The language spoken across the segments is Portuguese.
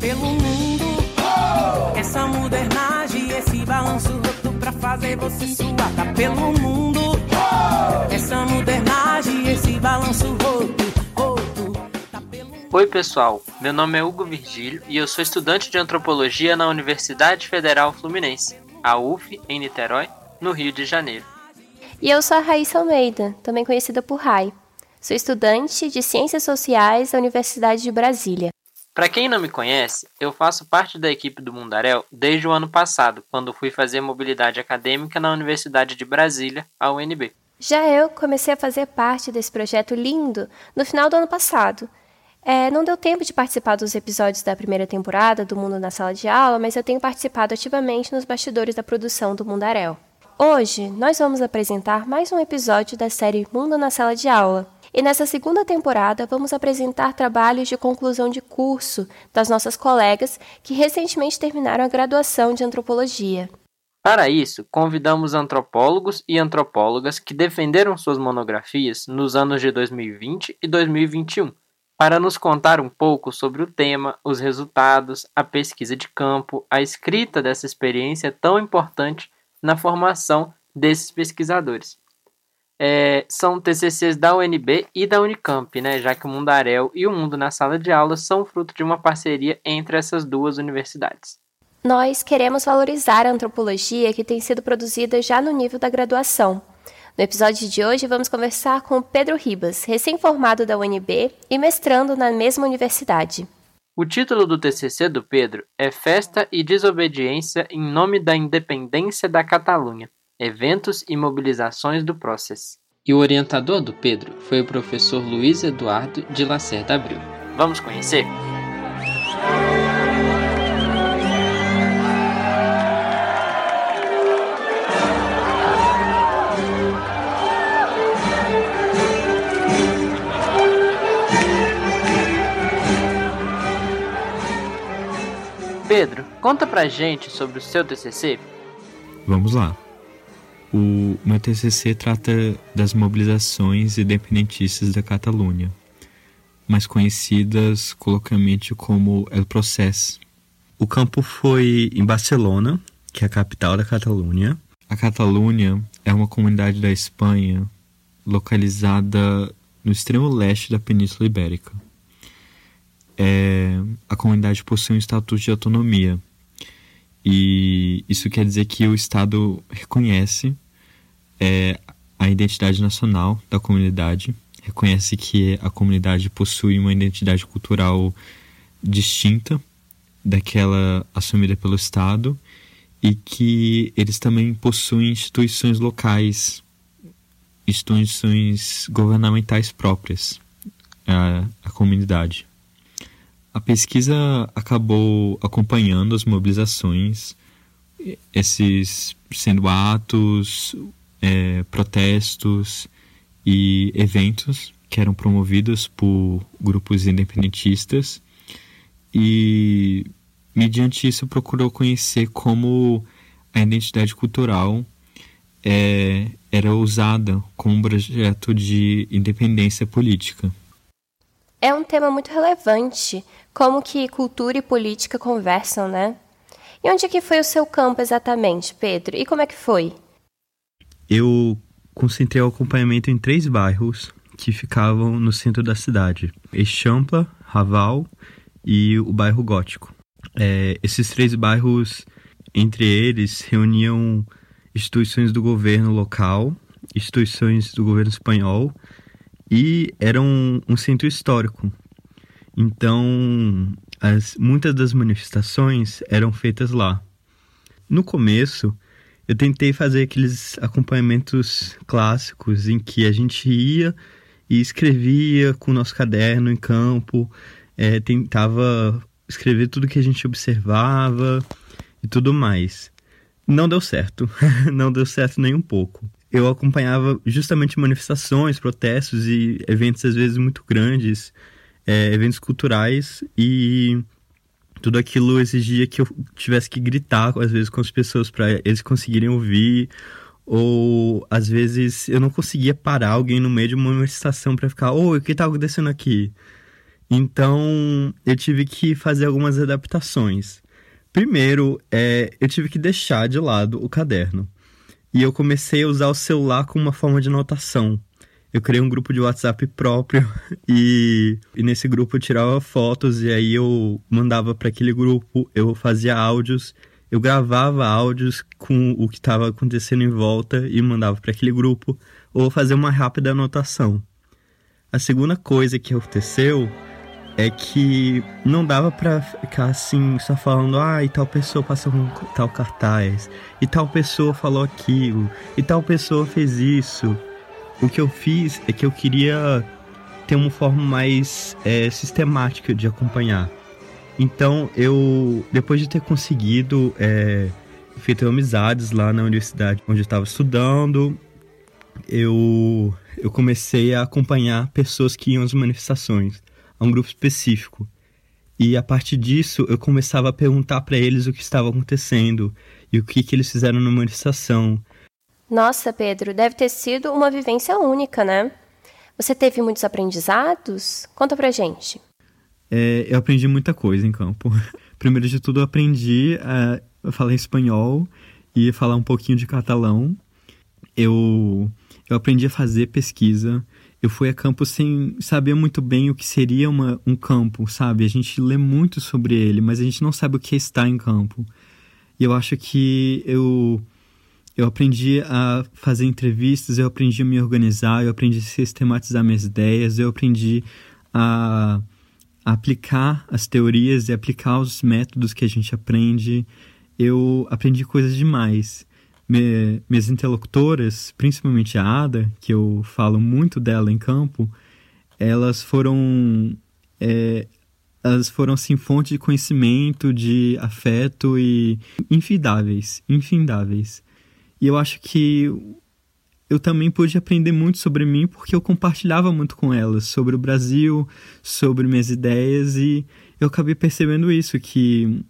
pelo mundo. Essa modernagem, esse balanço roto pra fazer você suar, tá pelo mundo. Essa modernagem, esse balanço roto, roto, tá. Oi, pessoal. Meu nome é Hugo Virgílio e eu sou estudante de antropologia na Universidade Federal Fluminense, a UF, em Niterói, no Rio de Janeiro. E eu sou a Raíssa Almeida, também conhecida por Rai. Sou estudante de Ciências Sociais da Universidade de Brasília. Para quem não me conhece, eu faço parte da equipe do Mundarel desde o ano passado, quando fui fazer mobilidade acadêmica na Universidade de Brasília, a UNB. Já eu comecei a fazer parte desse projeto lindo no final do ano passado. É, não deu tempo de participar dos episódios da primeira temporada do Mundo na Sala de Aula, mas eu tenho participado ativamente nos bastidores da produção do Mundarel. Hoje, nós vamos apresentar mais um episódio da série Mundo na Sala de Aula. E nessa segunda temporada, vamos apresentar trabalhos de conclusão de curso das nossas colegas que recentemente terminaram a graduação de antropologia. Para isso, convidamos antropólogos e antropólogas que defenderam suas monografias nos anos de 2020 e 2021, para nos contar um pouco sobre o tema, os resultados, a pesquisa de campo, a escrita dessa experiência tão importante na formação desses pesquisadores. É, são TCCs da UNB e da Unicamp, né, já que o Mundarel e o Mundo na Sala de Aula são fruto de uma parceria entre essas duas universidades. Nós queremos valorizar a antropologia que tem sido produzida já no nível da graduação. No episódio de hoje, vamos conversar com Pedro Ribas, recém-formado da UNB e mestrando na mesma universidade. O título do TCC do Pedro é Festa e Desobediência em Nome da Independência da Catalunha Eventos e Mobilizações do Process. E o orientador do Pedro foi o professor Luiz Eduardo de Lacerda Abril. Vamos conhecer? Pedro, conta pra gente sobre o seu TCC. Vamos lá. O meu TCC trata das mobilizações independentistas da Catalunha, mais conhecidas coloquialmente como El Procés. O campo foi em Barcelona, que é a capital da Catalunha. A Catalunha é uma comunidade da Espanha localizada no extremo leste da Península Ibérica. É, a comunidade possui um estatuto de autonomia, e isso quer dizer que o Estado reconhece é, a identidade nacional da comunidade, reconhece que a comunidade possui uma identidade cultural distinta daquela assumida pelo Estado e que eles também possuem instituições locais, instituições governamentais próprias à, à comunidade. A pesquisa acabou acompanhando as mobilizações, esses sendo atos, é, protestos e eventos que eram promovidos por grupos independentistas e mediante isso procurou conhecer como a identidade cultural é, era usada como um projeto de independência política. É um tema muito relevante, como que cultura e política conversam, né? E onde que foi o seu campo exatamente, Pedro? E como é que foi? Eu concentrei o acompanhamento em três bairros que ficavam no centro da cidade: Eixampa, Raval e o bairro Gótico. É, esses três bairros, entre eles, reuniam instituições do governo local, instituições do governo espanhol e era um, um centro histórico. Então, as, muitas das manifestações eram feitas lá. No começo, eu tentei fazer aqueles acompanhamentos clássicos em que a gente ia e escrevia com o nosso caderno em campo, é, tentava escrever tudo que a gente observava e tudo mais. Não deu certo, não deu certo nem um pouco eu acompanhava justamente manifestações, protestos e eventos às vezes muito grandes, é, eventos culturais e tudo aquilo exigia que eu tivesse que gritar às vezes com as pessoas para eles conseguirem ouvir ou às vezes eu não conseguia parar alguém no meio de uma manifestação para ficar, oi, o que está acontecendo aqui? Então, eu tive que fazer algumas adaptações. Primeiro, é, eu tive que deixar de lado o caderno. E eu comecei a usar o celular como uma forma de anotação. Eu criei um grupo de WhatsApp próprio e, e nesse grupo eu tirava fotos e aí eu mandava para aquele grupo, eu fazia áudios, eu gravava áudios com o que estava acontecendo em volta e mandava para aquele grupo ou fazer uma rápida anotação. A segunda coisa que aconteceu é que não dava para ficar assim só falando, ah, e tal pessoa passou com tal cartaz, e tal pessoa falou aquilo, e tal pessoa fez isso. O que eu fiz é que eu queria ter uma forma mais é, sistemática de acompanhar. Então eu, depois de ter conseguido é, feito amizades lá na universidade onde eu estava estudando, eu, eu comecei a acompanhar pessoas que iam às manifestações a um grupo específico. E a partir disso, eu começava a perguntar para eles o que estava acontecendo e o que, que eles fizeram na manifestação. Nossa, Pedro, deve ter sido uma vivência única, né? Você teve muitos aprendizados? Conta pra gente. É, eu aprendi muita coisa em campo. Primeiro de tudo, eu aprendi a falar espanhol e falar um pouquinho de catalão. Eu, eu aprendi a fazer pesquisa, eu fui a campo sem saber muito bem o que seria uma, um campo, sabe? A gente lê muito sobre ele, mas a gente não sabe o que é em campo. E eu acho que eu eu aprendi a fazer entrevistas, eu aprendi a me organizar, eu aprendi a sistematizar minhas ideias, eu aprendi a, a aplicar as teorias e aplicar os métodos que a gente aprende. Eu aprendi coisas demais me, minhas interlocutoras, principalmente a Ada, que eu falo muito dela em campo, elas foram é, elas foram assim fonte de conhecimento, de afeto e infindáveis, infindáveis. E eu acho que eu também pude aprender muito sobre mim porque eu compartilhava muito com elas sobre o Brasil, sobre minhas ideias e eu acabei percebendo isso que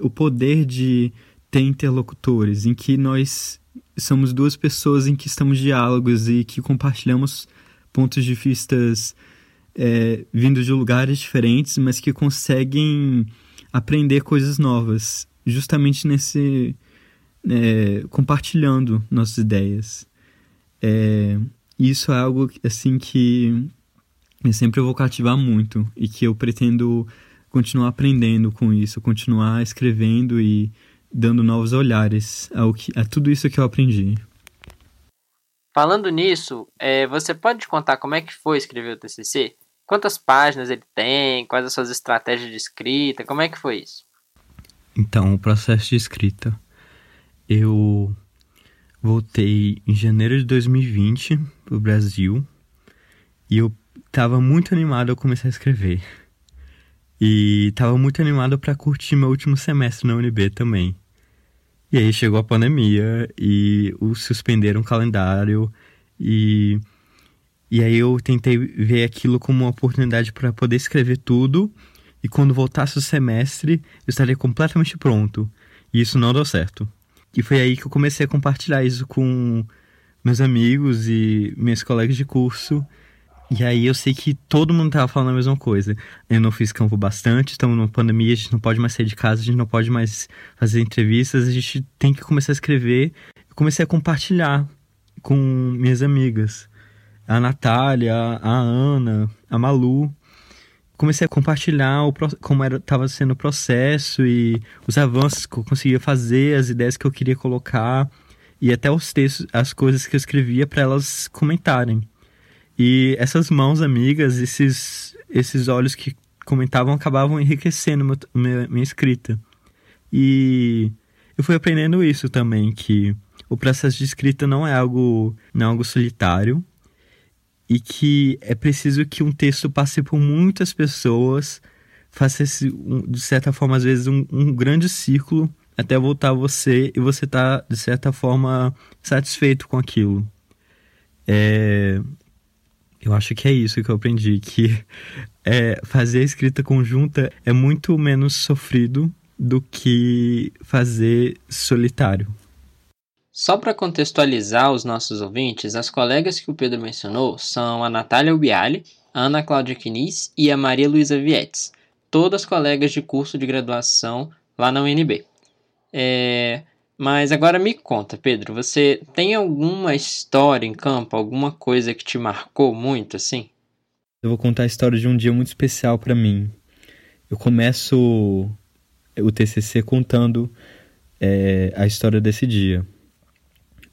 o poder de ter interlocutores, em que nós somos duas pessoas em que estamos diálogos e que compartilhamos pontos de vistas é, vindos de lugares diferentes, mas que conseguem aprender coisas novas, justamente nesse é, compartilhando nossas ideias. É, isso é algo assim que eu sempre vou cativar muito e que eu pretendo continuar aprendendo com isso, continuar escrevendo e dando novos olhares ao que, a tudo isso que eu aprendi. Falando nisso, é, você pode contar como é que foi escrever o TCC? Quantas páginas ele tem? Quais as suas estratégias de escrita? Como é que foi isso? Então, o processo de escrita. Eu voltei em janeiro de 2020 para o Brasil e eu estava muito animado a começar a escrever. E tava muito animado para curtir meu último semestre na UNB também. E aí chegou a pandemia e o suspenderam o calendário e e aí eu tentei ver aquilo como uma oportunidade para poder escrever tudo e quando voltasse o semestre eu estaria completamente pronto. E isso não deu certo. E foi aí que eu comecei a compartilhar isso com meus amigos e meus colegas de curso e aí eu sei que todo mundo tava falando a mesma coisa. Eu não fiz campo bastante, estamos numa pandemia, a gente não pode mais sair de casa, a gente não pode mais fazer entrevistas, a gente tem que começar a escrever. Eu comecei a compartilhar com minhas amigas. A Natália, a Ana, a Malu. Comecei a compartilhar o, como estava sendo o processo e os avanços que eu conseguia fazer, as ideias que eu queria colocar e até os textos, as coisas que eu escrevia para elas comentarem. E essas mãos amigas, esses, esses olhos que comentavam, acabavam enriquecendo meu, minha, minha escrita. E eu fui aprendendo isso também, que o processo de escrita não é algo, não é algo solitário e que é preciso que um texto passe por muitas pessoas, faça esse, de certa forma, às vezes, um, um grande círculo até voltar a você e você tá, de certa forma, satisfeito com aquilo. É, eu acho que é isso que eu aprendi, que é, fazer a escrita conjunta é muito menos sofrido do que fazer solitário. Só para contextualizar os nossos ouvintes, as colegas que o Pedro mencionou são a Natália Ubiali, a Ana Cláudia Quinis e a Maria Luísa Vietes, todas colegas de curso de graduação lá na UNB. É, mas agora me conta, Pedro, você tem alguma história em campo, alguma coisa que te marcou muito assim? Eu vou contar a história de um dia muito especial para mim. Eu começo o TCC contando é, a história desse dia.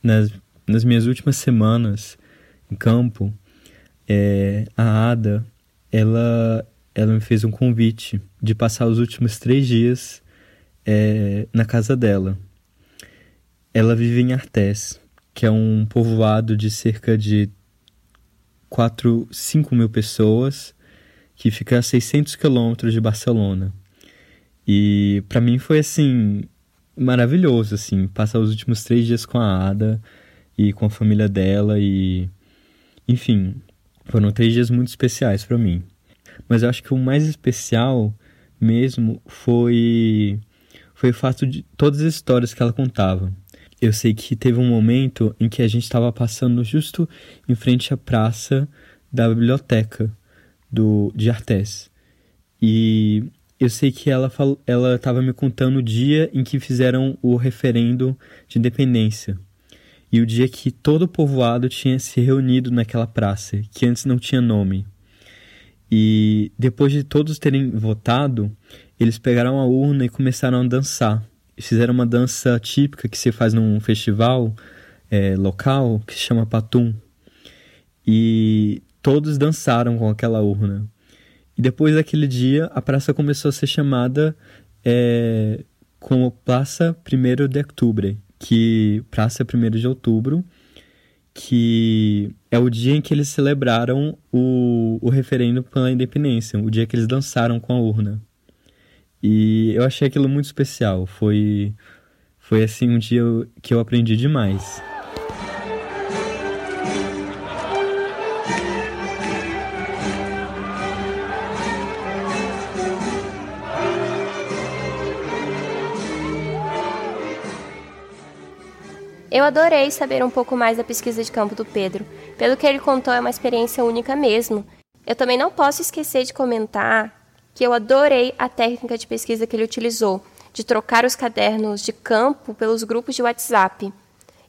Nas, nas minhas últimas semanas em campo, é, a Ada, ela, ela me fez um convite de passar os últimos três dias é, na casa dela. Ela vive em Artés, que é um povoado de cerca de 4, 5 mil pessoas, que fica a 600 quilômetros de Barcelona. E para mim foi assim maravilhoso assim passar os últimos três dias com a Ada e com a família dela e enfim foram três dias muito especiais para mim. Mas eu acho que o mais especial mesmo foi foi o fato de todas as histórias que ela contava. Eu sei que teve um momento em que a gente estava passando justo em frente à praça da biblioteca do de Artés. E eu sei que ela ela estava me contando o dia em que fizeram o referendo de independência e o dia que todo o povoado tinha se reunido naquela praça, que antes não tinha nome. E depois de todos terem votado, eles pegaram a urna e começaram a dançar. Fizeram uma dança típica que se faz num festival é, local que se chama Patum. E todos dançaram com aquela urna. E depois daquele dia, a praça começou a ser chamada é, como Praça 1 de Outubro, que Praça 1 de Outubro, que é o dia em que eles celebraram o, o referendo pela independência, o dia que eles dançaram com a urna. E eu achei aquilo muito especial. Foi, foi assim um dia que eu aprendi demais. Eu adorei saber um pouco mais da pesquisa de campo do Pedro. Pelo que ele contou, é uma experiência única mesmo. Eu também não posso esquecer de comentar que eu adorei a técnica de pesquisa que ele utilizou, de trocar os cadernos de campo pelos grupos de WhatsApp.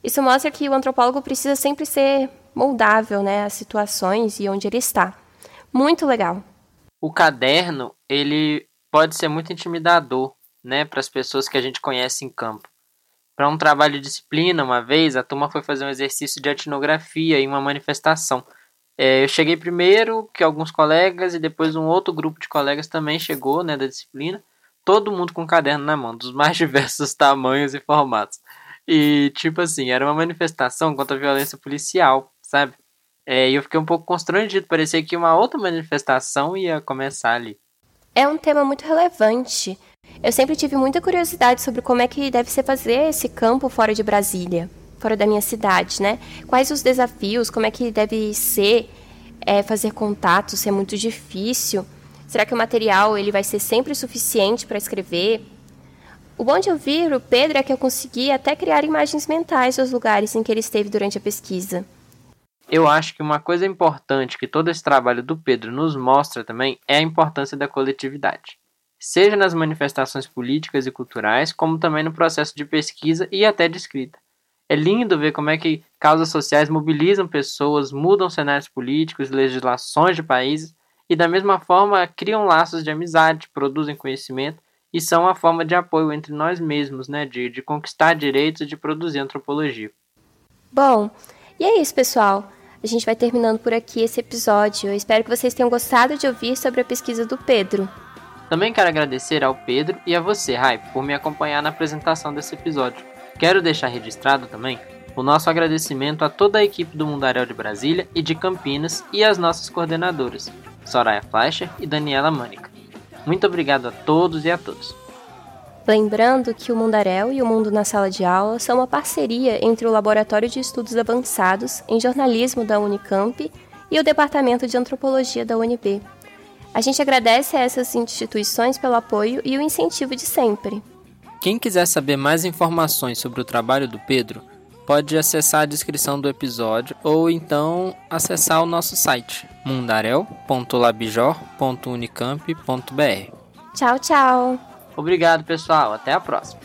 Isso mostra que o antropólogo precisa sempre ser moldável né, às situações e onde ele está. Muito legal. O caderno, ele pode ser muito intimidador né, para as pessoas que a gente conhece em campo. Para um trabalho de disciplina, uma vez, a turma foi fazer um exercício de etnografia em uma manifestação. É, eu cheguei primeiro que alguns colegas e depois um outro grupo de colegas também chegou né, da disciplina. Todo mundo com um caderno na mão, dos mais diversos tamanhos e formatos. E, tipo assim, era uma manifestação contra a violência policial, sabe? É, e eu fiquei um pouco constrangido, parecia que uma outra manifestação ia começar ali. É um tema muito relevante, eu sempre tive muita curiosidade sobre como é que deve ser fazer esse campo fora de Brasília, fora da minha cidade, né? Quais os desafios, como é que deve ser é, fazer contato, se é muito difícil. Será que o material ele vai ser sempre suficiente para escrever? O bom de ouvir o Pedro é que eu consegui até criar imagens mentais dos lugares em que ele esteve durante a pesquisa. Eu acho que uma coisa importante que todo esse trabalho do Pedro nos mostra também é a importância da coletividade seja nas manifestações políticas e culturais, como também no processo de pesquisa e até de escrita. É lindo ver como é que causas sociais mobilizam pessoas, mudam cenários políticos, legislações de países e, da mesma forma, criam laços de amizade, produzem conhecimento e são uma forma de apoio entre nós mesmos, né, de, de conquistar direitos e de produzir antropologia. Bom, e é isso, pessoal. A gente vai terminando por aqui esse episódio. Eu espero que vocês tenham gostado de ouvir sobre a pesquisa do Pedro. Também quero agradecer ao Pedro e a você, Hype, por me acompanhar na apresentação desse episódio. Quero deixar registrado também o nosso agradecimento a toda a equipe do Mundaréu de Brasília e de Campinas e às nossas coordenadoras, Soraya Fleischer e Daniela Mânica. Muito obrigado a todos e a todas. Lembrando que o Mundaréu e o Mundo na Sala de Aula são uma parceria entre o Laboratório de Estudos Avançados em Jornalismo da Unicamp e o Departamento de Antropologia da UNB, a gente agradece a essas instituições pelo apoio e o incentivo de sempre. Quem quiser saber mais informações sobre o trabalho do Pedro, pode acessar a descrição do episódio ou então acessar o nosso site mundarel.labjor.unicamp.br. Tchau, tchau. Obrigado, pessoal. Até a próxima.